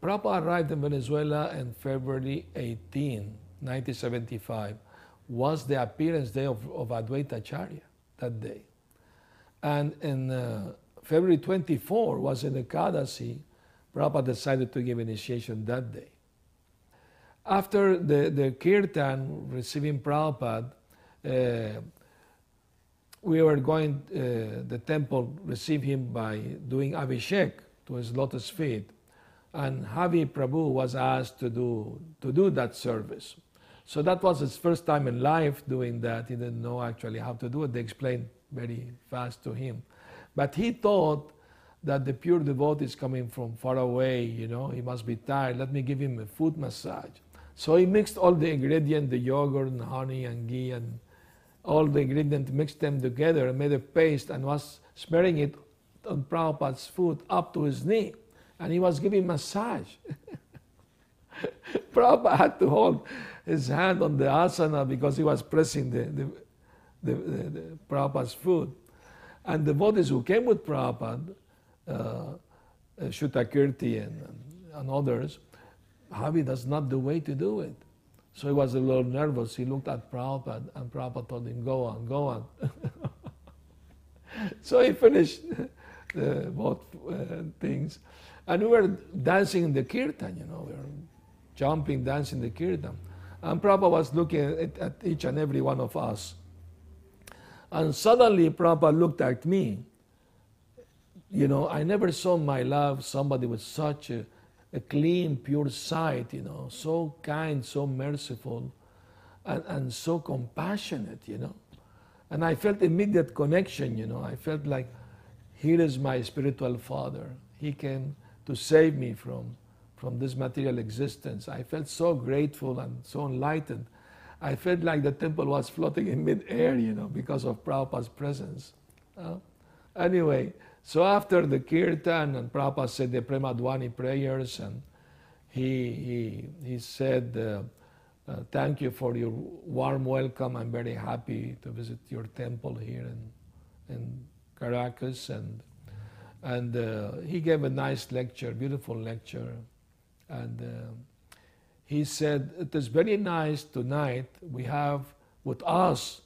Prabhupada arrived in Venezuela in February 18, 1975, was the appearance day of, of Advaita Acharya that day. And in uh, February 24 was in Ekadasi, Prabhupada decided to give initiation that day. After the, the kirtan receiving Prabhupada, uh, we were going, uh, the temple received him by doing Abhishek to his lotus feet. And Havi Prabhu was asked to do, to do that service. So that was his first time in life doing that. He didn't know actually how to do it. They explained very fast to him. But he thought that the pure devotee is coming from far away, you know, he must be tired. Let me give him a foot massage. So he mixed all the ingredients, the yogurt and honey and ghee and all the ingredients, mixed them together and made a paste and was smearing it on Prabhupada's foot up to his knee. And he was giving massage. Prabhupada had to hold his hand on the asana because he was pressing the, the, the, the, the Prabhupada's foot. And the devotees who came with Prabhupada, uh, uh, Srutakirti and, and others, Havi, that's not the way to do it. So he was a little nervous. He looked at Prabhupada, and Prabhupada told him, Go on, go on. so he finished the, both uh, things. And we were dancing in the kirtan, you know, we were jumping, dancing the kirtan. And Prabhupada was looking at, at each and every one of us. And suddenly Prabhupada looked at me. You know, I never saw my life somebody with such a, a clean, pure sight, you know, so kind, so merciful, and, and so compassionate, you know. And I felt immediate connection, you know. I felt like, here is my spiritual father. He came to save me from, from this material existence. I felt so grateful and so enlightened. I felt like the temple was floating in mid-air, you know, because of Prabhupada's presence. Uh, anyway, so after the kirtan and Prabhupada said the Premadwani prayers and he, he, he said, uh, uh, thank you for your warm welcome. I'm very happy to visit your temple here in, in Caracas. And, and uh, he gave a nice lecture, beautiful lecture. And uh, he said, It is very nice tonight. We have with us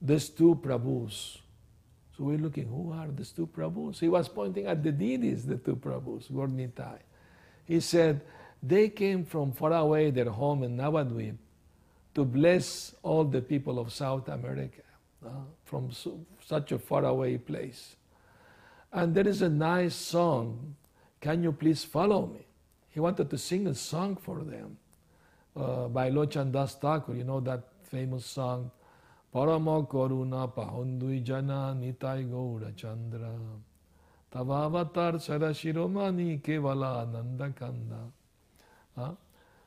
these two Prabhus. So we're looking, who are these two Prabhus? He was pointing at the deities, the two Prabhus, Gornitai. He said, They came from far away, their home in Navadvip, to bless all the people of South America uh, from so, such a far away place. And there is a nice song, Can You Please Follow Me? He wanted to sing a song for them uh, by Lochan Das Thakur, you know that famous song, Parama Karuna Pahundui Jana Nitai Gaura Chandra Tavavatar Sarashiromani Kevala Nanda Kanda. Uh,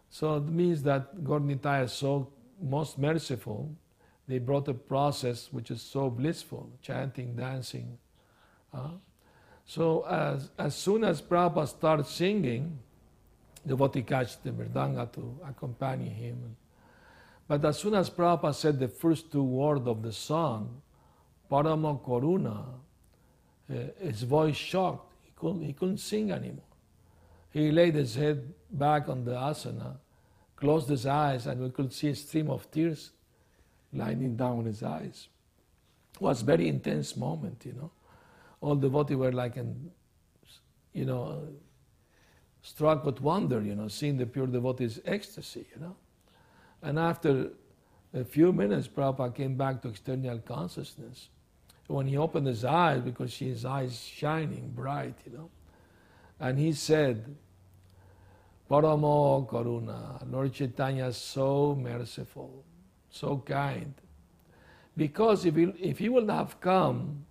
so it means that God Nitai is so most merciful. They brought a process which is so blissful, chanting, dancing. Uh, so as, as soon as Prabhupada starts singing, devotee catch the mridanga to accompany him. But as soon as Prabhupada said the first two words of the song, Parama Karuna, uh, his voice shocked. He couldn't, he couldn't sing anymore. He laid his head back on the asana, closed his eyes, and we could see a stream of tears lining down his eyes. It was a very intense moment, you know. All the devotees were like, in, you know, struck with wonder, you know, seeing the pure devotee's ecstasy, you know. And after a few minutes, Prabhupada came back to external consciousness. When he opened his eyes, because his eyes shining bright, you know, and he said, Paramo Karuna, Lord Chaitanya so merciful, so kind. Because if he, if he would have come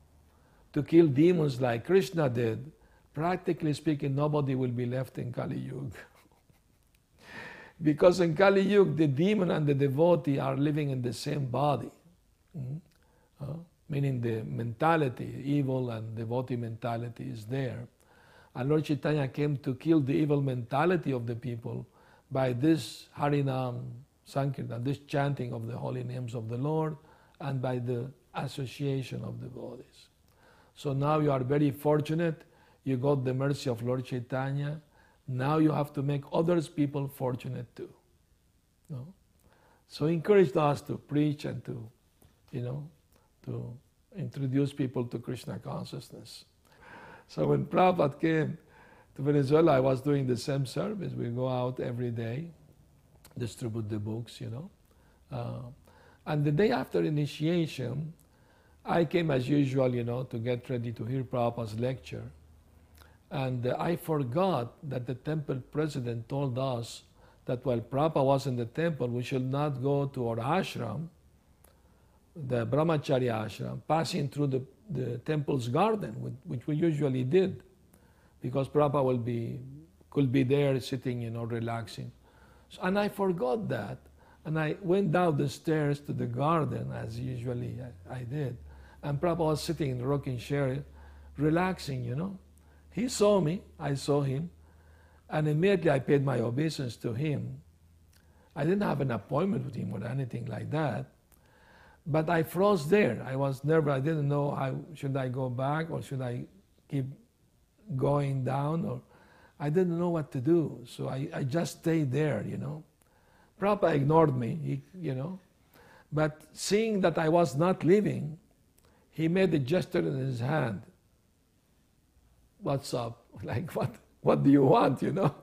to kill demons like Krishna did, practically speaking, nobody will be left in Kali Yuga. because in Kali Yuga, the demon and the devotee are living in the same body. Mm? Uh, meaning the mentality, evil and devotee mentality is there. And Lord Chaitanya came to kill the evil mentality of the people by this Harinam Sankirtan, this chanting of the holy names of the Lord, and by the association of the devotees. So now you are very fortunate. You got the mercy of Lord Chaitanya. Now you have to make others people fortunate too. No? So encouraged us to preach and to, you know, to introduce people to Krishna consciousness. So when Prabhupada came to Venezuela, I was doing the same service. We go out every day, distribute the books, you know. Uh, and the day after initiation, I came as usual, you know, to get ready to hear Prabhupada's lecture. And uh, I forgot that the temple president told us that while Prabhupada was in the temple, we should not go to our ashram, the Brahmacharya ashram, passing through the, the temple's garden, which we usually did, because Prabhupada will be, could be there sitting, you know, relaxing. So, and I forgot that. And I went down the stairs to the garden, as usually I, I did. And Prabhupada was sitting in the rocking chair, relaxing, you know. He saw me, I saw him, and immediately I paid my obeisance to him. I didn't have an appointment with him or anything like that. But I froze there. I was nervous. I didn't know how should I go back or should I keep going down or I didn't know what to do. So I, I just stayed there, you know. Prabhupada ignored me, he, you know. But seeing that I was not leaving, he made a gesture in his hand. What's up? Like what? What do you want? You know.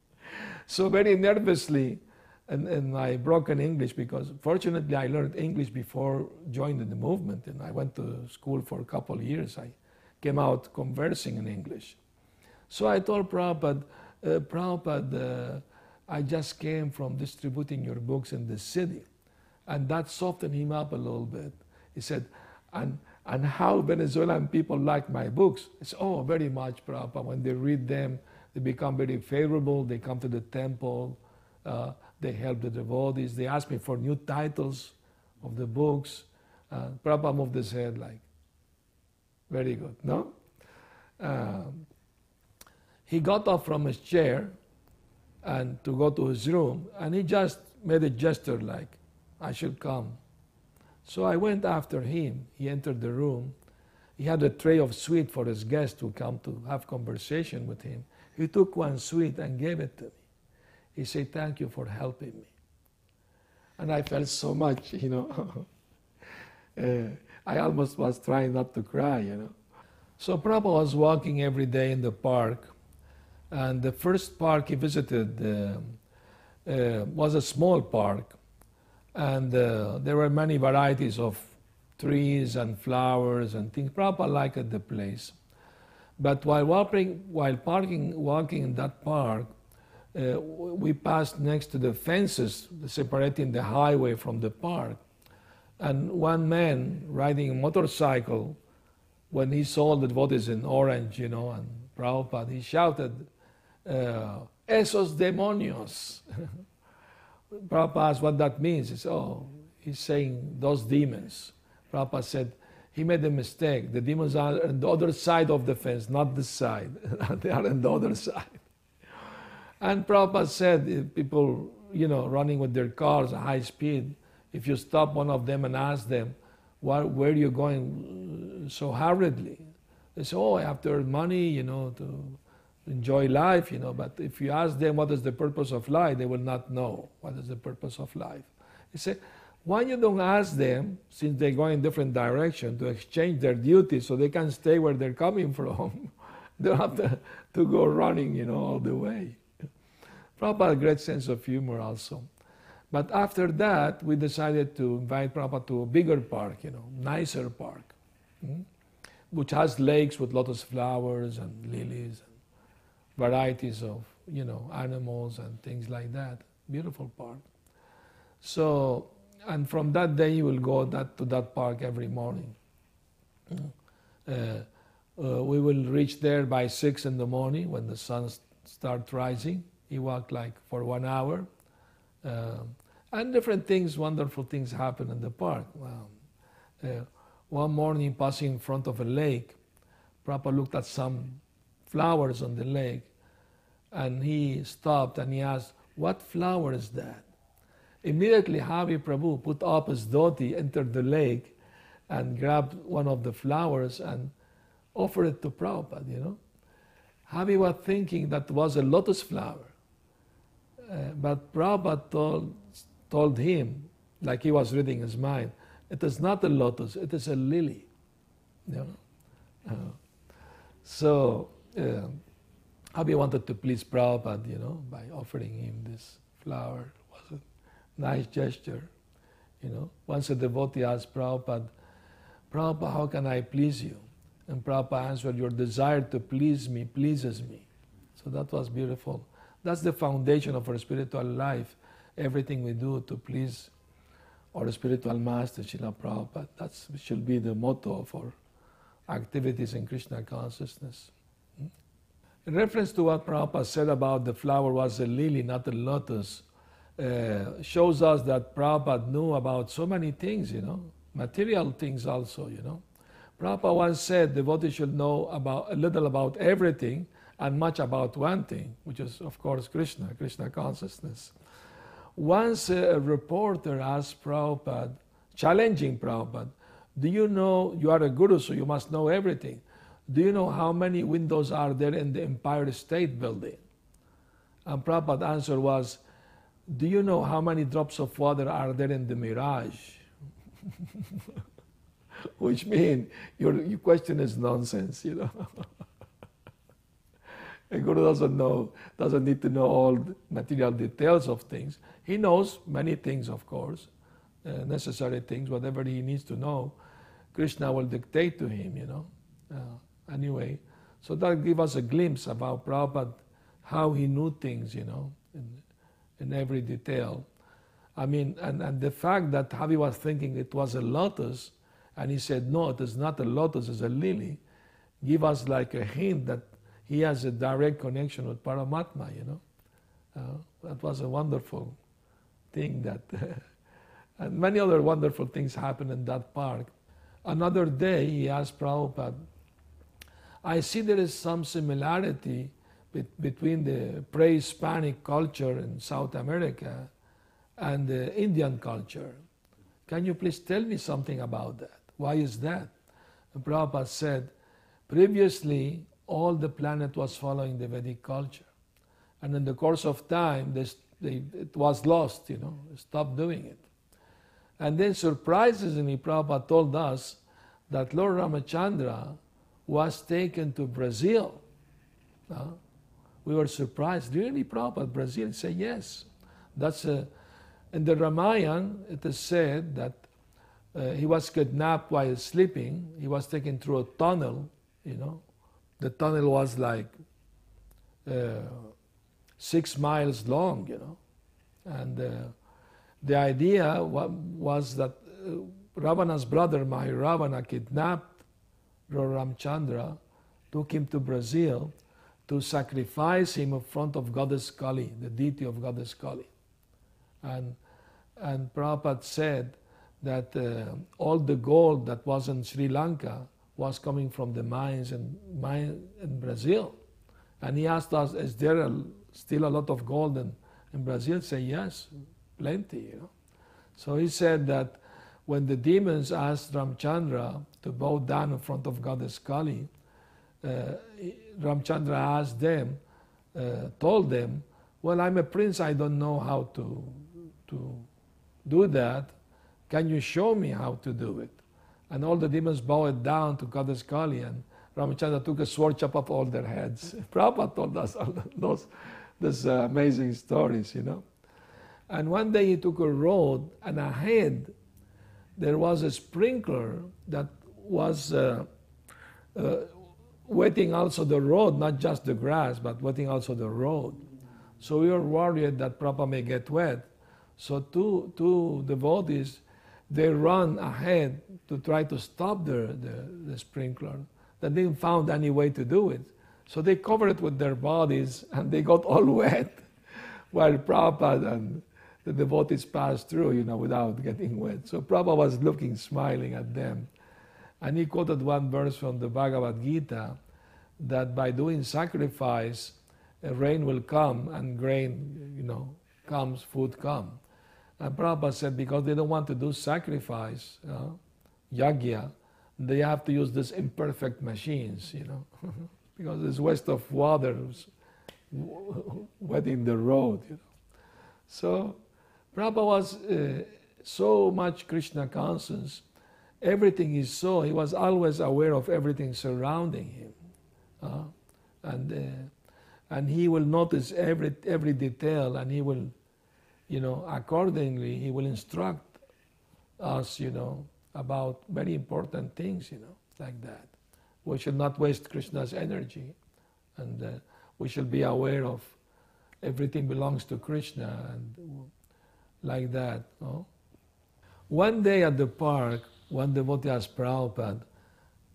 so very nervously, and in my broken English, because fortunately I learned English before joining the movement, and I went to school for a couple of years. I came out conversing in English. So I told Prabhupada, uh, Prabhupada, uh, I just came from distributing your books in the city. And that softened him up a little bit. He said, and, and how Venezuelan people like my books. It's, oh, very much, Prabhupada. When they read them, they become very favorable. They come to the temple. Uh, they help the devotees. They ask me for new titles of the books. Uh, Prabhupada moved his head like, very good, no? Um, he got up from his chair and to go to his room, and he just made a gesture like, I should come. So I went after him. He entered the room. He had a tray of sweet for his guest to come to have conversation with him. He took one sweet and gave it to me. He said, Thank you for helping me. And I felt so much, you know. uh, I almost was trying not to cry, you know. So Prabhupada was walking every day in the park, and the first park he visited uh, uh, was a small park and uh, there were many varieties of trees and flowers and things. Prabhupada liked the place. But while walking, while parking, walking in that park, uh, we passed next to the fences separating the highway from the park. And one man riding a motorcycle, when he saw the devotees in orange, you know, and Prabhupada, he shouted, uh, Esos demonios. Prabhupada asked what that means. He said, oh, he's saying those demons. Prabhupada said, he made a mistake. The demons are on the other side of the fence, not this side. they are on the other side. And Prabhupada said, people, you know, running with their cars at high speed, if you stop one of them and ask them, where, where are you going so hurriedly? They say, oh, I have to earn money, you know, to enjoy life, you know, but if you ask them what is the purpose of life, they will not know what is the purpose of life. You say, why you don't ask them, since they go in different direction, to exchange their duties so they can stay where they're coming from? they don't have to, to go running, you know, all the way. Prabhupada a great sense of humor also. But after that, we decided to invite Prabhupada to a bigger park, you know, nicer park, hmm? which has lakes with lotus flowers and lilies varieties of you know animals and things like that. Beautiful park. So, and from that day, you will go that to that park every morning. Uh, uh, we will reach there by six in the morning when the sun starts rising. He walked like for one hour, uh, and different things, wonderful things happen in the park. uh, one morning passing in front of a lake, Prabhupada looked at some flowers on the lake and he stopped and he asked, What flower is that? Immediately, Havi Prabhu put up his dhoti, entered the lake, and grabbed one of the flowers and offered it to Prabhupada, you know. Havi was thinking that was a lotus flower. Uh, but Prabhupada told, told him, like he was reading his mind, it is not a lotus, it is a lily. You know? Uh, so, uh, Havi wanted to please Prabhupada, you know, by offering him this flower. It was a nice gesture, you know. Once a devotee asked Prabhupada, Prabhupada, how can I please you? And Prabhupada answered, Your desire to please me pleases me. So that was beautiful. That's the foundation of our spiritual life. Everything we do to please our spiritual master, Srila Prabhupada. That should be the motto of our activities in Krishna consciousness. In reference to what Prabhupada said about the flower was a lily, not a lotus, uh, shows us that Prabhupada knew about so many things, you know, material things also, you know. Prabhupada once said devotees should know about a little about everything and much about one thing, which is, of course, Krishna, Krishna consciousness. Once a reporter asked Prabhupada, challenging Prabhupada, Do you know you are a guru, so you must know everything? Do you know how many windows are there in the Empire State Building? And Prabhupada's answer was, Do you know how many drops of water are there in the Mirage? Which means your, your question is nonsense, you know. A guru doesn't know, doesn't need to know all material details of things. He knows many things, of course, uh, necessary things, whatever he needs to know. Krishna will dictate to him, you know. Uh, anyway, so that give us a glimpse about Prabhupada, how he knew things, you know, in, in every detail. I mean, and, and the fact that Havi was thinking it was a lotus, and he said, no, it is not a lotus, it's a lily, give us like a hint that he has a direct connection with Paramatma, you know. Uh, that was a wonderful thing that, and many other wonderful things happened in that park. Another day, he asked Prabhupada, I see there is some similarity be- between the pre-Hispanic culture in South America and the Indian culture. Can you please tell me something about that? Why is that? And Prabhupada said, previously all the planet was following the Vedic culture. And in the course of time, they, they, it was lost, you know, stopped doing it. And then surprisingly, Prabhupada told us that Lord Ramachandra was taken to Brazil. Uh, we were surprised. Really, Prabhupada, Brazil? Said, yes. That's a, in the Ramayana, it is said that uh, he was kidnapped while sleeping. He was taken through a tunnel, you know. The tunnel was like uh, six miles long, you know. And uh, the idea wa- was that uh, Ravana's brother, Mahiravana, kidnapped Ramchandra, took him to Brazil to sacrifice him in front of Goddess Kali, the deity of Goddess Kali. And, and Prabhupada said that uh, all the gold that was in Sri Lanka was coming from the mines in, mine in Brazil. And he asked us, is there a, still a lot of gold in, in Brazil? Say, yes, plenty, you know. So he said that when the demons asked Ramchandra to bow down in front of Goddess Kali, uh, Ramchandra asked them, uh, told them, well, I'm a prince, I don't know how to, to do that. Can you show me how to do it? And all the demons bowed down to Goddess Kali, and Ramachandra took a sword, chop off all their heads. Prabhupada told us all those, those uh, amazing stories, you know. And one day he took a road, and ahead there was a sprinkler that was uh, uh, wetting also the road, not just the grass, but wetting also the road. So we were worried that Prabhupada may get wet. So two, two devotees, they run ahead to try to stop the, the, the sprinkler. They didn't found any way to do it. So they covered it with their bodies and they got all wet while Prabhupada and the devotees passed through, you know, without getting wet. So Prabhupada was looking, smiling at them. And he quoted one verse from the Bhagavad Gita that by doing sacrifice, rain will come and grain, you know, comes, food come. And Prabhupada said because they don't want to do sacrifice, uh, yagya, they have to use these imperfect machines, you know, because it's waste of water wetting the road, you know. So Prabhupada was uh, so much Krishna conscious. Everything he saw, he was always aware of everything surrounding him. Uh, and, uh, and he will notice every, every detail and he will, you know, accordingly, he will instruct us, you know, about very important things, you know, like that. We should not waste Krishna's energy and uh, we should be aware of everything belongs to Krishna and like that. No? One day at the park, one devotee asked Prabhupada,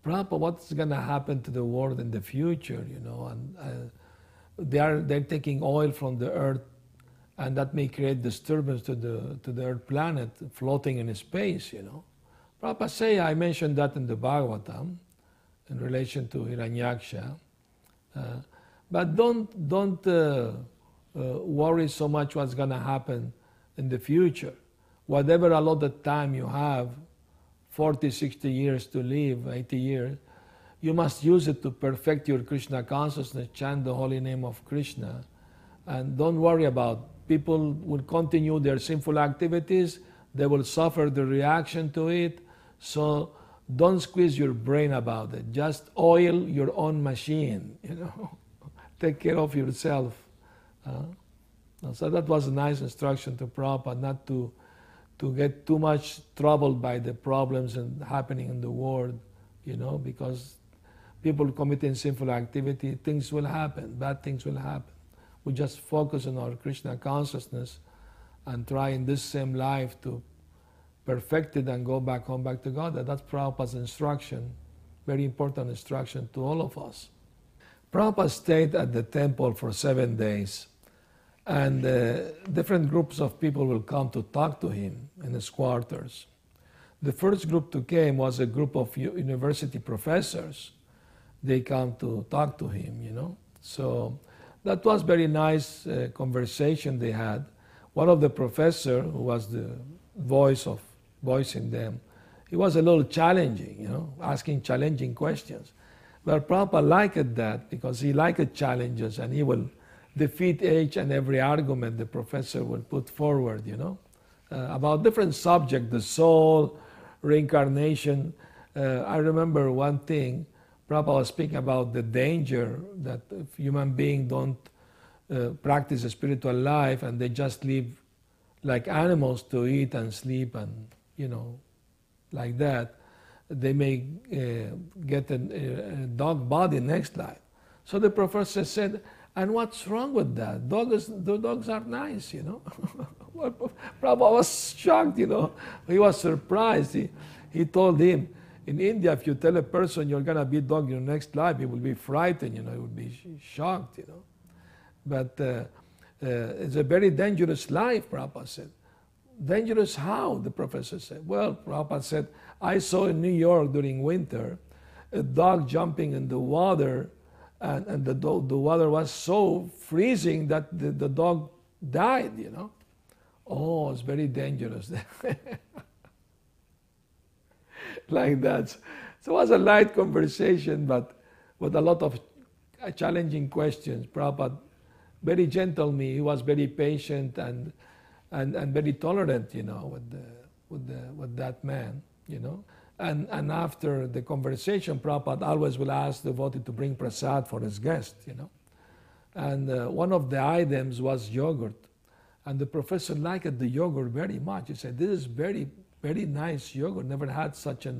Prabhupada, what's going to happen to the world in the future? You know, and uh, they are they're taking oil from the earth, and that may create disturbance to the to the earth planet floating in space. You know, Prabhupada say I mentioned that in the Bhagavatam, in relation to Hiranyaksha, uh, but don't don't uh, uh worry so much what's going to happen in the future. Whatever allotted time you have, 40, 60 years to live, 80 years, you must use it to perfect your Krishna consciousness, chant the holy name of Krishna, and don't worry about people will continue their sinful activities, they will suffer the reaction to it, so don't squeeze your brain about it. Just oil your own machine, you know. Take care of yourself. Uh, so that was a nice instruction to Prabhupada not to, to get too much troubled by the problems and happening in the world, you know, because people committing sinful activity, things will happen, bad things will happen. We just focus on our Krishna consciousness and try in this same life to perfect it and go back home, back to God. That's Prabhupada's instruction, very important instruction to all of us. Prabhupada stayed at the temple for seven days and uh, different groups of people will come to talk to him in his quarters. The first group to came was a group of university professors. They come to talk to him, you know. So that was very nice uh, conversation they had. One of the professor, who was the voice of voicing them, he was a little challenging, you know, asking challenging questions. But Prabhupada liked that because he liked challenges and he will defeat each and every argument the professor will put forward, you know, uh, about different subjects, the soul, reincarnation. Uh, I remember one thing, Prabhupada was speaking about the danger that if human beings don't uh, practice a spiritual life and they just live like animals to eat and sleep and, you know, like that, they may uh, get a, a dog body next life. So the professor said, and what's wrong with that? Dogs, the dogs are nice, you know. Prabhupada was shocked, you know. He was surprised. He, he told him, in India, if you tell a person you're going to be a dog in your next life, he will be frightened, you know, he will be shocked, you know. But uh, uh, it's a very dangerous life, Prabhupada said. Dangerous how? The professor said. Well, Prabhupada said, I saw in New York during winter a dog jumping in the water and, and the, the water was so freezing that the, the dog died, you know. Oh, it's very dangerous. like that. So it was a light conversation, but with a lot of challenging questions. Prabhupada, very gentle me. He was very patient and, and, and very tolerant, you know, with, the, with, the, with that man, you know. And, and after the conversation, Prabhupada always will ask the devotee to bring prasad for his guest, you know. And uh, one of the items was yogurt. And the professor liked the yogurt very much. He said, this is very, very nice yogurt. Never had such a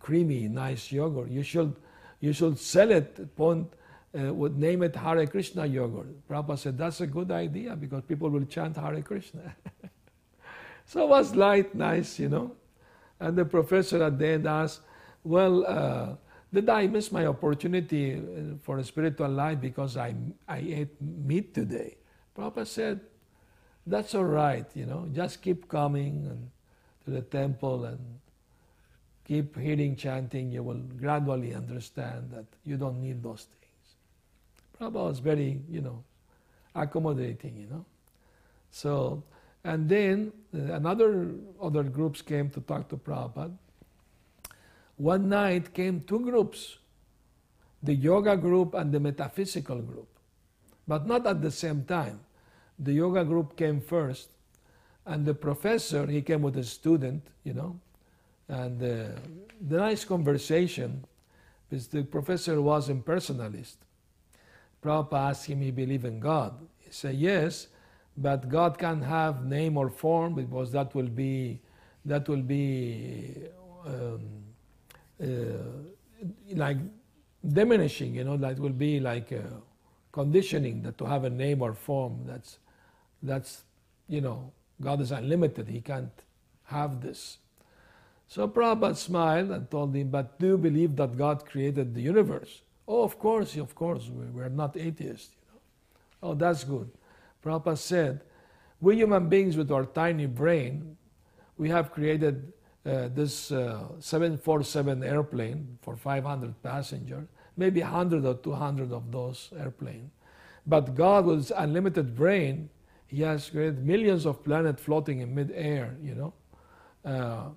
creamy, nice yogurt. You should, you should sell it, point, uh, would name it Hare Krishna yogurt. Prabhupada said, that's a good idea because people will chant Hare Krishna. so it was light, nice, you know. And the professor at the end asked, Well, uh, did I miss my opportunity uh, for a spiritual life because I, I ate meat today? Prabhupada said, that's all right, you know. Just keep coming and to the temple and keep hearing chanting. You will gradually understand that you don't need those things. Prabhupada was very, you know, accommodating, you know. So, and then uh, another other groups came to talk to Prabhupada. One night came two groups, the yoga group and the metaphysical group, but not at the same time. The yoga group came first, and the professor, he came with a student, you know, and uh, the nice conversation, because the professor was impersonalist. Prabhupada asked him, he believed in God. He said, yes, but God can have name or form because that will be, that will be um, uh, like diminishing, you know, that will be like uh, conditioning that to have a name or form. That's, that's, you know, God is unlimited. He can't have this. So Prabhupada smiled and told him, But do you believe that God created the universe? Oh, of course, of course. We, are not atheists. You know? Oh, that's good. Prabhupada said, We human beings with our tiny brain, we have created uh, this uh, 747 airplane for 500 passengers, maybe 100 or 200 of those airplanes. But God, with his unlimited brain, he has created millions of planets floating in mid-air, you know. Uh,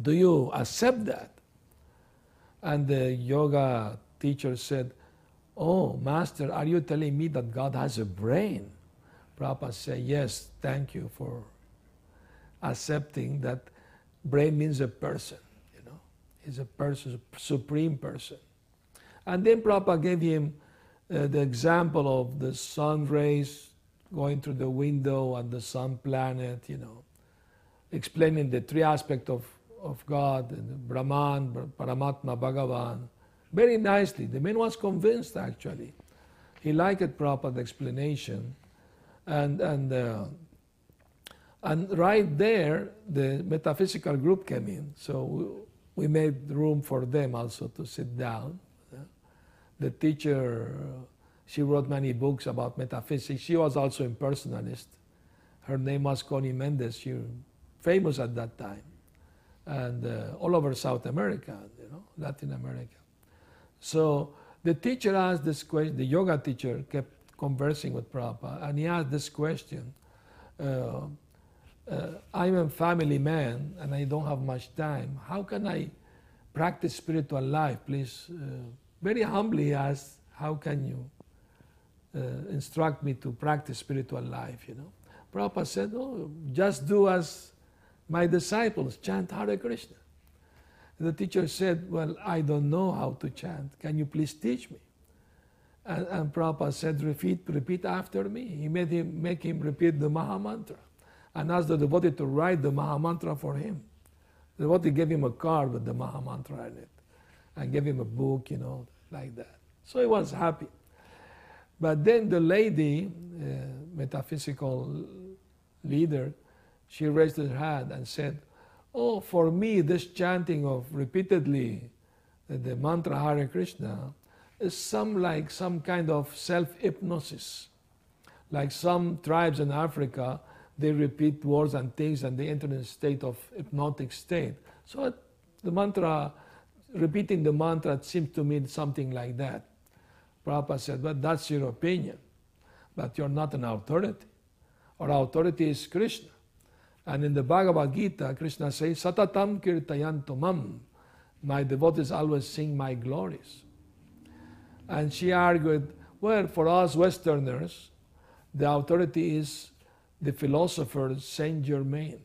do you accept that? And the yoga teacher said, Oh, Master, are you telling me that God has a brain? Prabhupada said, Yes, thank you for accepting that brain means a person, you know. He's a person, supreme person. And then Prabhupada gave him uh, the example of the sun rays going through the window and the sun planet, you know, explaining the three aspects of, of God, Brahman, Paramatma, Bhagavan, very nicely. The man was convinced, actually. He liked Prabhupada's explanation. And, and, uh, and right there, the metaphysical group came in. So we, we made room for them also to sit down. The teacher she wrote many books about metaphysics. She was also impersonalist. Her name was Conny Méndez. She was famous at that time, and uh, all over South America, you know, Latin America. So the teacher asked this question. The yoga teacher kept conversing with Prabhupada, and he asked this question. Uh, uh, I'm a family man and I don't have much time. How can I practice spiritual life? Please, uh, very humbly asked, how can you uh, instruct me to practice spiritual life, you know. Prabhupada said, oh, just do as my disciples, chant Hare Krishna. The teacher said, well, I don't know how to chant. Can you please teach me? And, and Prabhupada said, repeat, repeat after me. He made him, make him repeat the Maha Mantra and asked the devotee to write the Maha Mantra for him. The devotee gave him a card with the Maha Mantra in it and gave him a book, you know, like that. So he was happy. But then the lady, uh, metaphysical leader, she raised her hand and said, Oh, for me, this chanting of repeatedly the mantra Hare Krishna some like some kind of self hypnosis. Like some tribes in Africa, they repeat words and things and they enter in a state of hypnotic state. So the mantra, repeating the mantra seems to mean something like that. Prabhupada said, but that's your opinion. But you're not an authority. Our authority is Krishna. And in the Bhagavad Gita, Krishna says, Satatam kirtayanto mam. My devotees always sing my glories. And she argued, well, for us Westerners, the authority is the philosopher Saint Germain.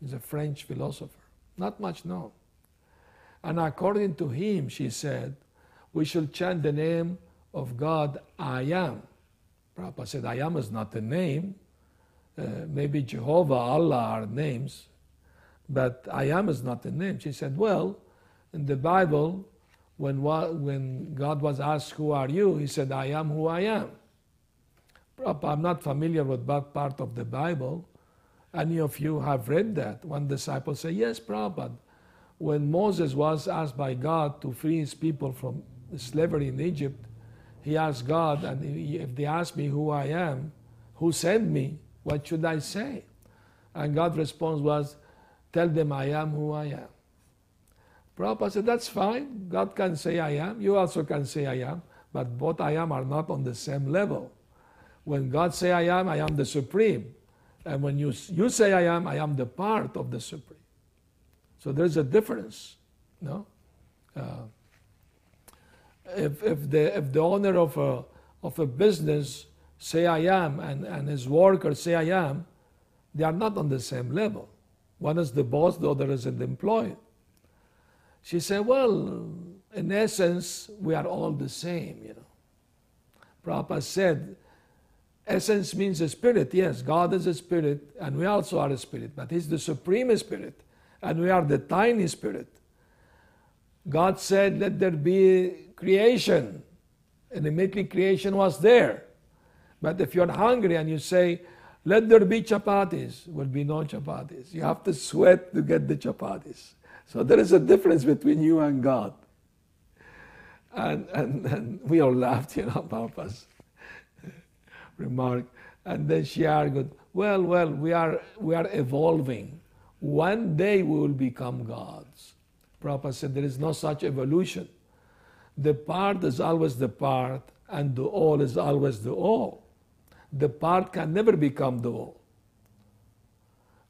He's a French philosopher, not much known. And according to him, she said, we should chant the name of God, I am. Prabhupada said, I am is not a name. Uh, maybe Jehovah, Allah are names, but I am is not a name. She said, Well, in the Bible, when, when God was asked, Who are you? He said, I am who I am. I'm not familiar with that part of the Bible. Any of you have read that? One disciple said, Yes, Prabhupada. When Moses was asked by God to free his people from slavery in Egypt, he asked God, and if they ask me who I am, who sent me, What should I say? And God's response was, Tell them I am who I am. Prabhupada said, That's fine. God can say I am. You also can say I am. But both I am are not on the same level. When God say I am, I am the supreme. And when you, you say I am, I am the part of the supreme. So there's a difference. No? Uh, if, if, the, if the owner of a, of a business say I am and, and his workers say I am, they are not on the same level. One is the boss, the other is the employee. She said, Well, in essence, we are all the same, you know. Prabhupada said, Essence means a spirit. Yes, God is a spirit, and we also are a spirit, but He's the supreme spirit, and we are the tiny spirit. God said, Let there be creation, and immediately creation was there. But if you're hungry and you say, let there be chapatis, will be no chapatis. You have to sweat to get the chapatis. So there is a difference between you and God. And, and, and we all laughed, you know, Papa's remark. And then she argued, well, well, we are, we are evolving. One day we will become gods. Prabhupada said there is no such evolution. The part is always the part, and the all is always the all the part can never become the all.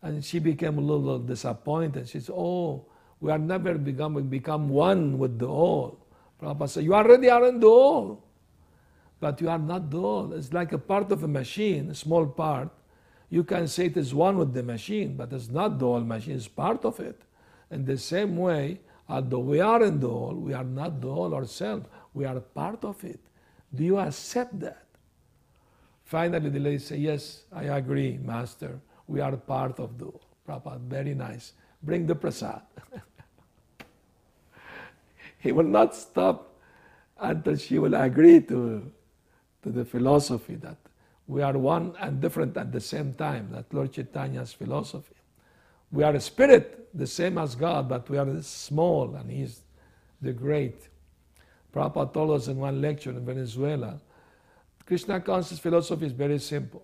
And she became a little disappointed. She said, Oh, we are never becoming become one with the all. Prabhupada said, You already are in the all, But you are not the all. It's like a part of a machine, a small part. You can say it is one with the machine, but it's not the all machine, it's part of it. In the same way, uh, although we are in the all, we are not the all ourselves. We are part of it. Do you accept that? Finally, the lady said, Yes, I agree, Master. We are part of the all. Prabhupada. Very nice. Bring the prasad. he will not stop until she will agree to, to the philosophy that we are one and different at the same time. That Lord Chaitanya's philosophy. We are a spirit, the same as God, but we are small and He's the great. Prabhupada told us in one lecture in Venezuela Krishna conscious philosophy is very simple.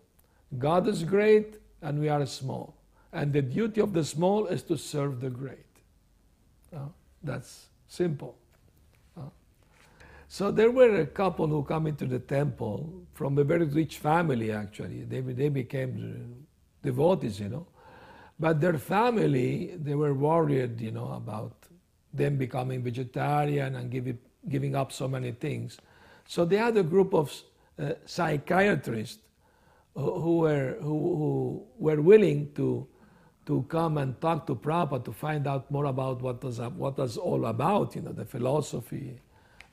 God is great and we are small. And the duty of the small is to serve the great. Uh, that's simple. So there were a couple who come into the temple from a very rich family, actually. They, they became devotees, you know. But their family, they were worried, you know, about them becoming vegetarian and give giving up so many things. So they had a group of uh, psychiatrists who, were, who, who, were willing to, to come and talk to Prabhupada to find out more about what was, what was all about, you know, the philosophy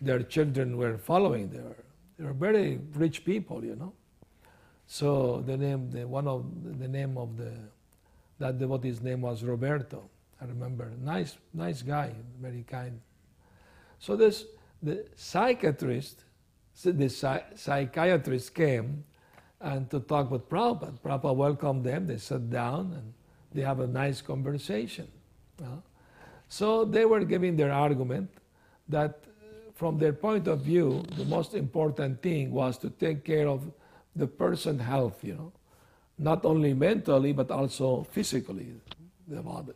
their children were following. They were, they were very rich people, you know. So the name, the, one of the name of the that devotee's name was Roberto. I remember, nice, nice guy, very kind. So this the psychiatrist the psychiatrist came and to talk with Prabhupada. Prabhupada welcomed them. They sat down and they have a nice conversation. So they were giving their argument that from their point of view, the most important thing was to take care of the person's health, you know, not only mentally but also physically, the body.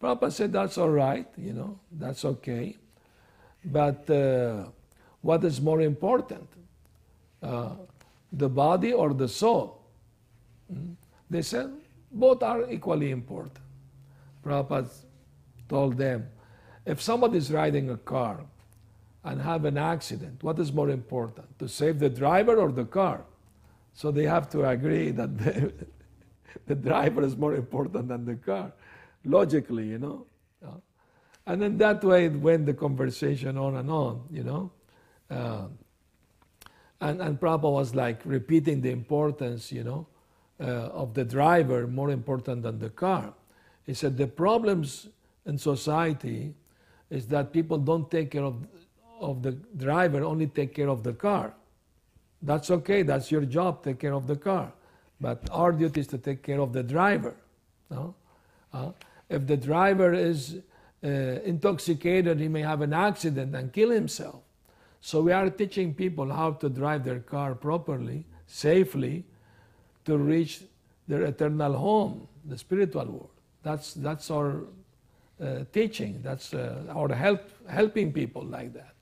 Prabhupada said that's all right, you know, that's okay, but uh, what is more important, uh, the body or the soul? Hmm? They said both are equally important. Prabhupada told them, if somebody is riding a car and have an accident, what is more important, to save the driver or the car? So they have to agree that the, the driver is more important than the car, logically, you know. And then that way it went the conversation on and on, you know. Uh, and, and Prabhupada was like repeating the importance, you know, uh, of the driver more important than the car. He said the problems in society is that people don't take care of, of the driver, only take care of the car. That's okay, that's your job, take care of the car. But our duty is to take care of the driver. No? Uh, if the driver is uh, intoxicated, he may have an accident and kill himself. So we are teaching people how to drive their car properly, safely, to reach their eternal home, the spiritual world. That's, that's our uh, teaching. That's uh, our help, helping people like that.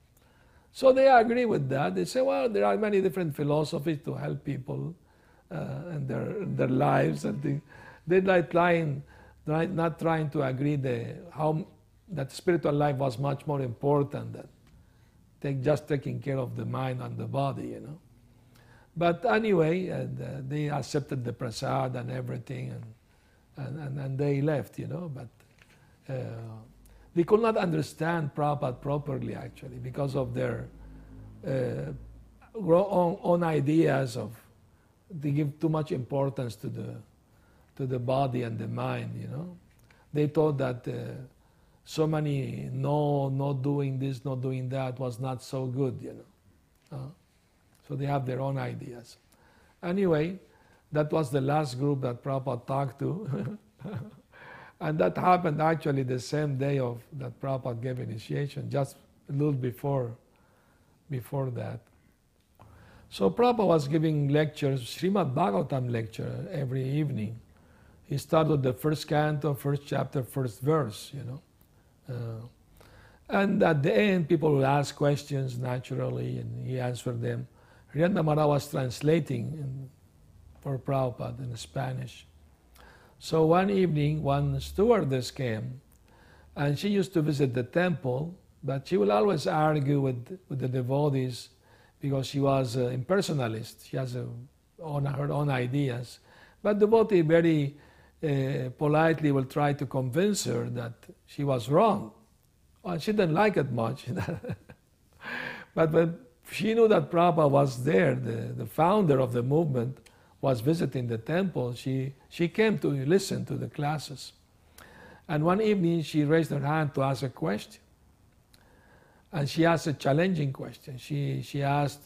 So they agree with that. They say, well, there are many different philosophies to help people uh, in their, their lives and things. They're like trying, not trying to agree the, how that spiritual life was much more important than take, just taking care of the mind and the body, you know. But anyway, and, uh, they accepted the prasad and everything, and, and, and, and they left, you know. But uh, they could not understand Prabhupada properly, actually, because of their uh, own, own, ideas of they give too much importance to the to the body and the mind. You know, they thought that uh, so many no, not doing this, not doing that was not so good. You know. Uh, so they have their own ideas. Anyway, that was the last group that Prabhupada talked to. and that happened actually the same day of that Prabhupada gave initiation, just a little before, before that. So Prabhupada was giving lectures, Srimad Bhagavatam lecture every evening. He started the first canto, first chapter, first verse, you know. Uh, and at the end, people would ask questions naturally, and he answered them. Hridayananda Maharaj was translating in, for Prabhupada in Spanish. So one evening, one stewardess came, and she used to visit the temple, but she will always argue with, with the devotees because she was an impersonalist. She has a, own, her own ideas. But devotee very uh, politely will try to convince her that she was wrong. And she didn't like it much. but when she knew that Prabhupada was there, the, the founder of the movement was visiting the temple. She, she came to listen to the classes. And one evening she raised her hand to ask a question. And she asked a challenging question. She, she asked,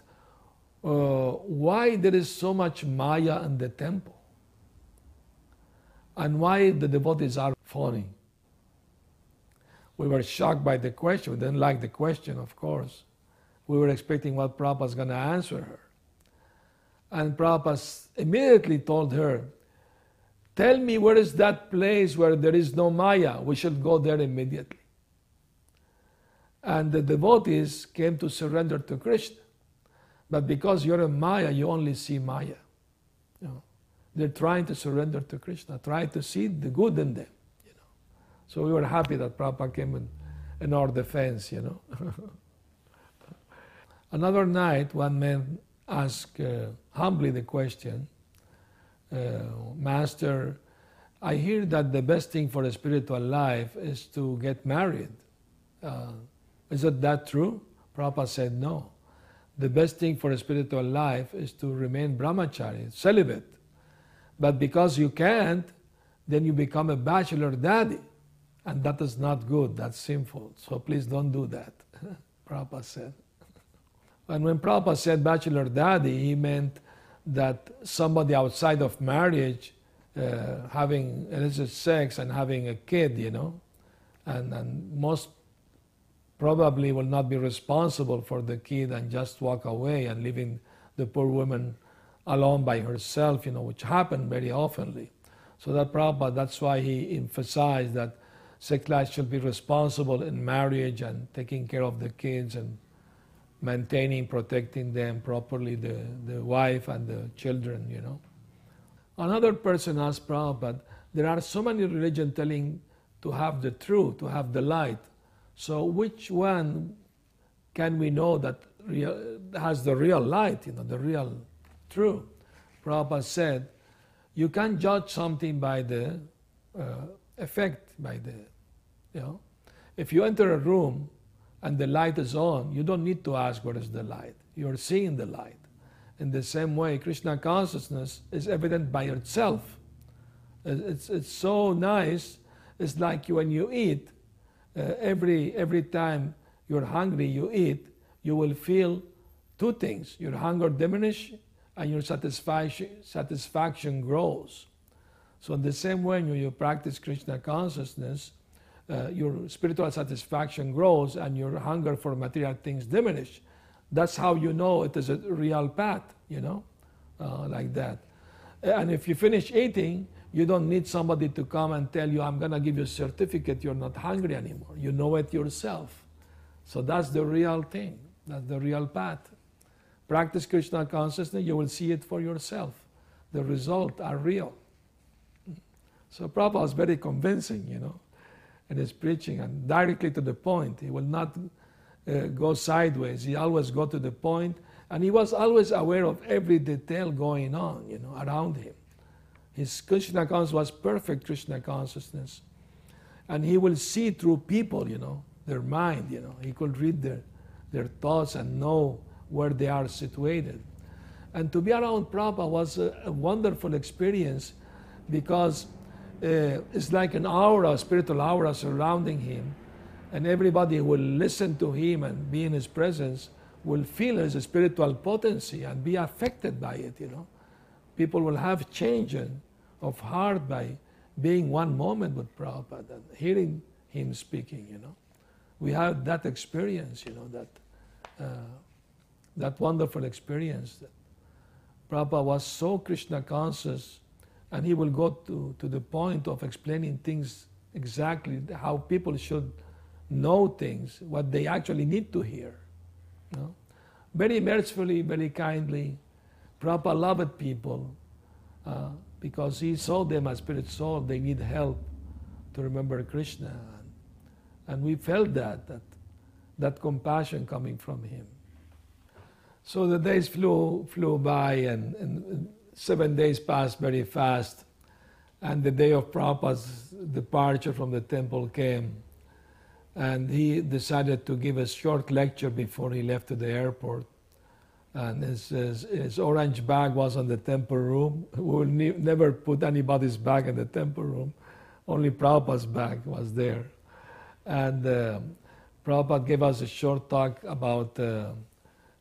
uh, why there is so much Maya in the temple? And why the devotees are fawning? We were shocked by the question. We didn't like the question, of course we were expecting what Prabhupada was going to answer her. And Prabhupada immediately told her, Tell me where is that place where there is no Maya? We should go there immediately. And the devotees came to surrender to Krishna. But because you're a Maya, you only see Maya. You know, they're trying to surrender to Krishna, trying to see the good in them. You know. So we were happy that Prabhupada came in, in our defense, you know. Another night, one man asked uh, humbly the question uh, Master, I hear that the best thing for a spiritual life is to get married. Uh, is it that true? Prabhupada said no. The best thing for a spiritual life is to remain brahmachari, celibate. But because you can't, then you become a bachelor daddy. And that is not good, that's sinful. So please don't do that, Prabhupada said. And when Prabhupada said bachelor daddy, he meant that somebody outside of marriage uh, having illicit sex and having a kid, you know, and, and most probably will not be responsible for the kid and just walk away and leaving the poor woman alone by herself, you know, which happened very oftenly. So that Prabhupada, that's why he emphasized that sex life should be responsible in marriage and taking care of the kids and maintaining, protecting them properly, the, the wife and the children, you know. Another person asked Prabhupada, there are so many religions telling to have the truth, to have the light. So which one can we know that real, has the real light, you know, the real truth? Prabhupada said, you can't judge something by the uh, effect, by the, you know. If you enter a room and the light is on, you don't need to ask what is the light. You're seeing the light. In the same way, Krishna consciousness is evident by itself. It's, it's so nice. It's like when you eat, uh, every, every time you're hungry, you eat, you will feel two things. Your hunger diminishes and your satisfaction, satisfaction grows. So in the same way, when you practice Krishna consciousness, uh, your spiritual satisfaction grows and your hunger for material things diminish. That's how you know it is a real path, you know, uh, like that. And if you finish eating, you don't need somebody to come and tell you, I'm going to give you a certificate, you're not hungry anymore. You know it yourself. So that's the real thing. That's the real path. Practice Krishna consciousness, you will see it for yourself. The results are real. So Prabhupada was very convincing, you know, in his preaching and directly to the point. He will not uh, go sideways. He always go to the point, and he was always aware of every detail going on, you know, around him. His Krishna consciousness was perfect Krishna consciousness, and he will see through people, you know, their mind, you know. He could read their their thoughts and know where they are situated. And to be around Prabhupada was a, a wonderful experience because uh, it's like an aura, spiritual aura surrounding him, and everybody who will listen to him and be in his presence will feel his spiritual potency and be affected by it, you know. People will have change of heart by being one moment with Prabhupada and hearing him speaking, you know. We had that experience, you know, that, uh, that wonderful experience. That Prabhupada was so Krishna conscious and he will go to, to the point of explaining things exactly how people should know things, what they actually need to hear. You know? Very mercifully, very kindly, Prabhupada loved people uh, because he saw them as spirit soul. They need help to remember Krishna. And we felt that, that, that compassion coming from him. So the days flew, flew by and, and seven days passed very fast, and the day of Prabhupada's departure from the temple came, and he decided to give a short lecture before he left to the airport. And his, his, his orange bag was on the temple room. We will ne- never put anybody's bag in the temple room. Only Prabhupada's bag was there. And uh, Prabhupada gave us a short talk about uh,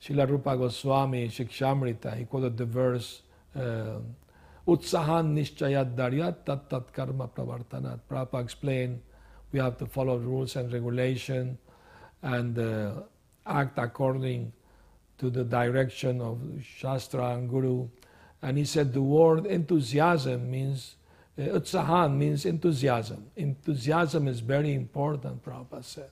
Srila Rupa Goswami, Shikshamrita. He quoted the verse, Utsahan nishchayat daryat tat tat karma pravartanat. Prabhupada explained we have to follow rules and regulation and uh, act according to the direction of Shastra and Guru. And he said the word enthusiasm means, uh, utsahan means enthusiasm. Enthusiasm is very important, Prabhupada said.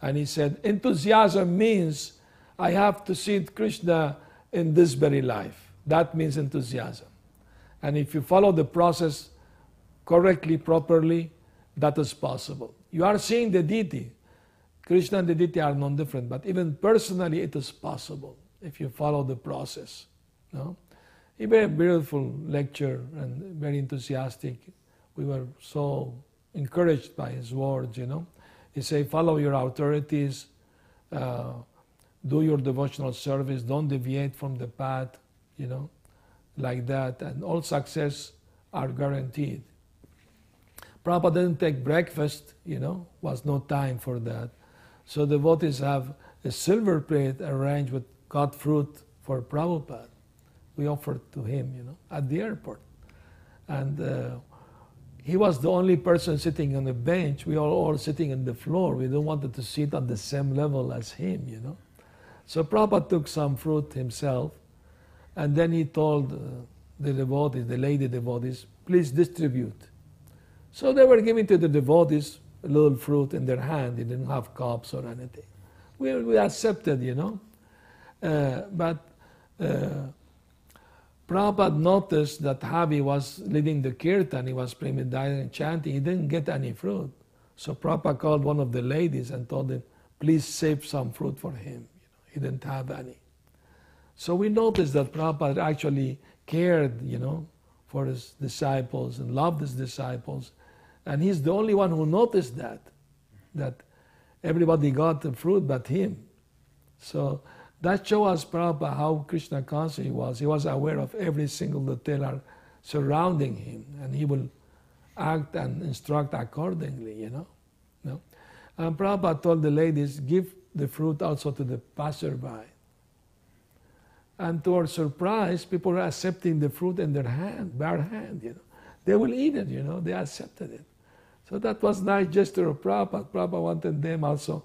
And he said, enthusiasm means I have to see Krishna in this very life. That means enthusiasm. And if you follow the process correctly, properly, that is possible. You are seeing the deity. Krishna and the deity are non different, but even personally, it is possible if you follow the process. No? A beautiful lecture and very enthusiastic. We were so encouraged by his words, you know. He said, follow your authorities, uh, do your devotional service, don't deviate from the path, you know, like that, and all success are guaranteed. Prabhupada didn't take breakfast, you know, was no time for that. So devotees have a silver plate arranged with cut fruit for Prabhupada. We offered to him, you know, at the airport. And uh, he was the only person sitting on the bench. We all all sitting on the floor. We don't wanted to sit on the same level as him, you know. So Prabhupada took some fruit himself and then he told uh, the devotees, the lady devotees, please distribute. So they were giving to the devotees a little fruit in their hand. They didn't have cups or anything. We, we accepted, you know. Uh, but uh, Prabhupada noticed that Havi was leading the kirtan, he was praying and chanting, he didn't get any fruit. So Prabhupada called one of the ladies and told him, please save some fruit for him. You know, he didn't have any. So we noticed that Prabhupada actually cared, you know, for his disciples and loved his disciples. And he's the only one who noticed that, that everybody got the fruit but him. So that shows us Prabhupada how Krishna conscious he was. He was aware of every single detail surrounding him, and he will act and instruct accordingly, you know. And Prabhupada told the ladies, give the fruit also to the passerby. And to our surprise, people are accepting the fruit in their hand, bare hand, you know. They will eat it, you know, they accepted it. So that was nice gesture of Prabhupada. Prabhupada wanted them also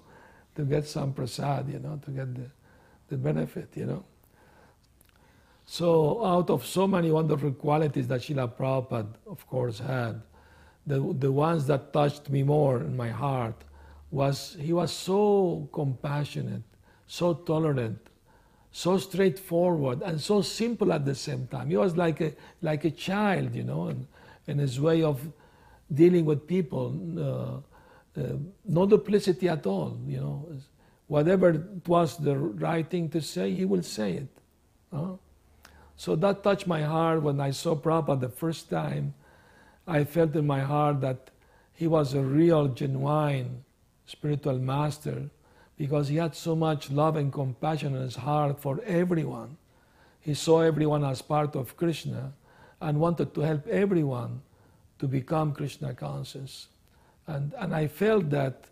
to get some prasad, you know, to get the, the benefit, you know. So, out of so many wonderful qualities that Srila Prabhupada, of course, had, the, the ones that touched me more in my heart was he was so compassionate, so tolerant, so straightforward, and so simple at the same time. He was like a, like a child, you know, in, in his way of dealing with people. Uh, uh, no duplicity at all, you know. Whatever it was the right thing to say, he will say it. Huh? So that touched my heart when I saw Prabhupada the first time. I felt in my heart that he was a real, genuine spiritual master because he had so much love and compassion in his heart for everyone. He saw everyone as part of Krishna and wanted to help everyone to become Krishna conscious. And, and I felt that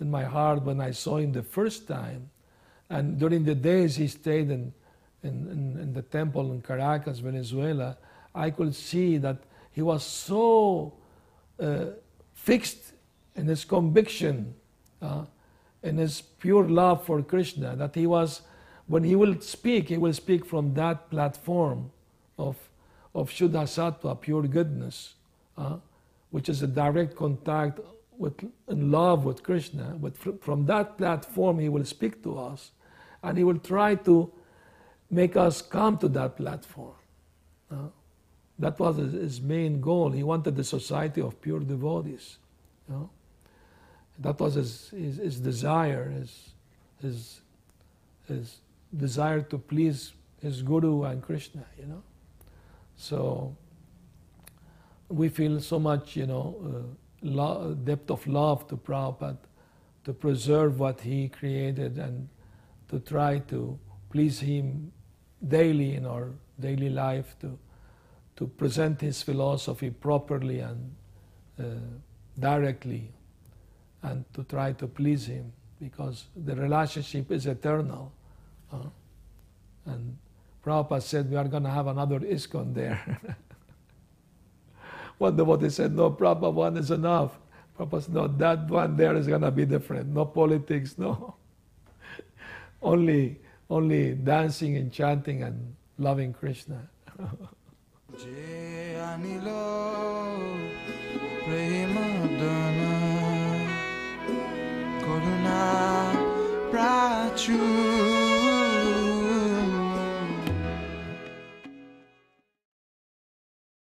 in my heart when I saw him the first time. And during the days he stayed in, in, in, in the temple in Caracas, Venezuela, I could see that he was so uh, fixed in his conviction, uh, in his pure love for Krishna, that he was, when he will speak, he will speak from that platform of, of Shuddha Sattva, pure goodness, uh, which is a direct contact with, in love with Krishna. But fr- from that platform, he will speak to us, and he will try to make us come to that platform. Uh, that was his, main goal. He wanted the society of pure devotees. You know? That was his, his, his desire, his, his, his desire to please his Guru and Krishna, you know. So we feel so much, you know, uh, lo- depth of love to Prabhupada to preserve what he created and to try to please him daily in our daily life to to present his philosophy properly and uh, directly and to try to please him because the relationship is eternal. Uh, and Prabhupada said we are going to have another ISKCON there. one devotee said, no, Prabhupada, one is enough. Prabhupada said, no, that one there is going to be different. No politics, no. only, only dancing and chanting and loving Krishna. 너를 나 알아줘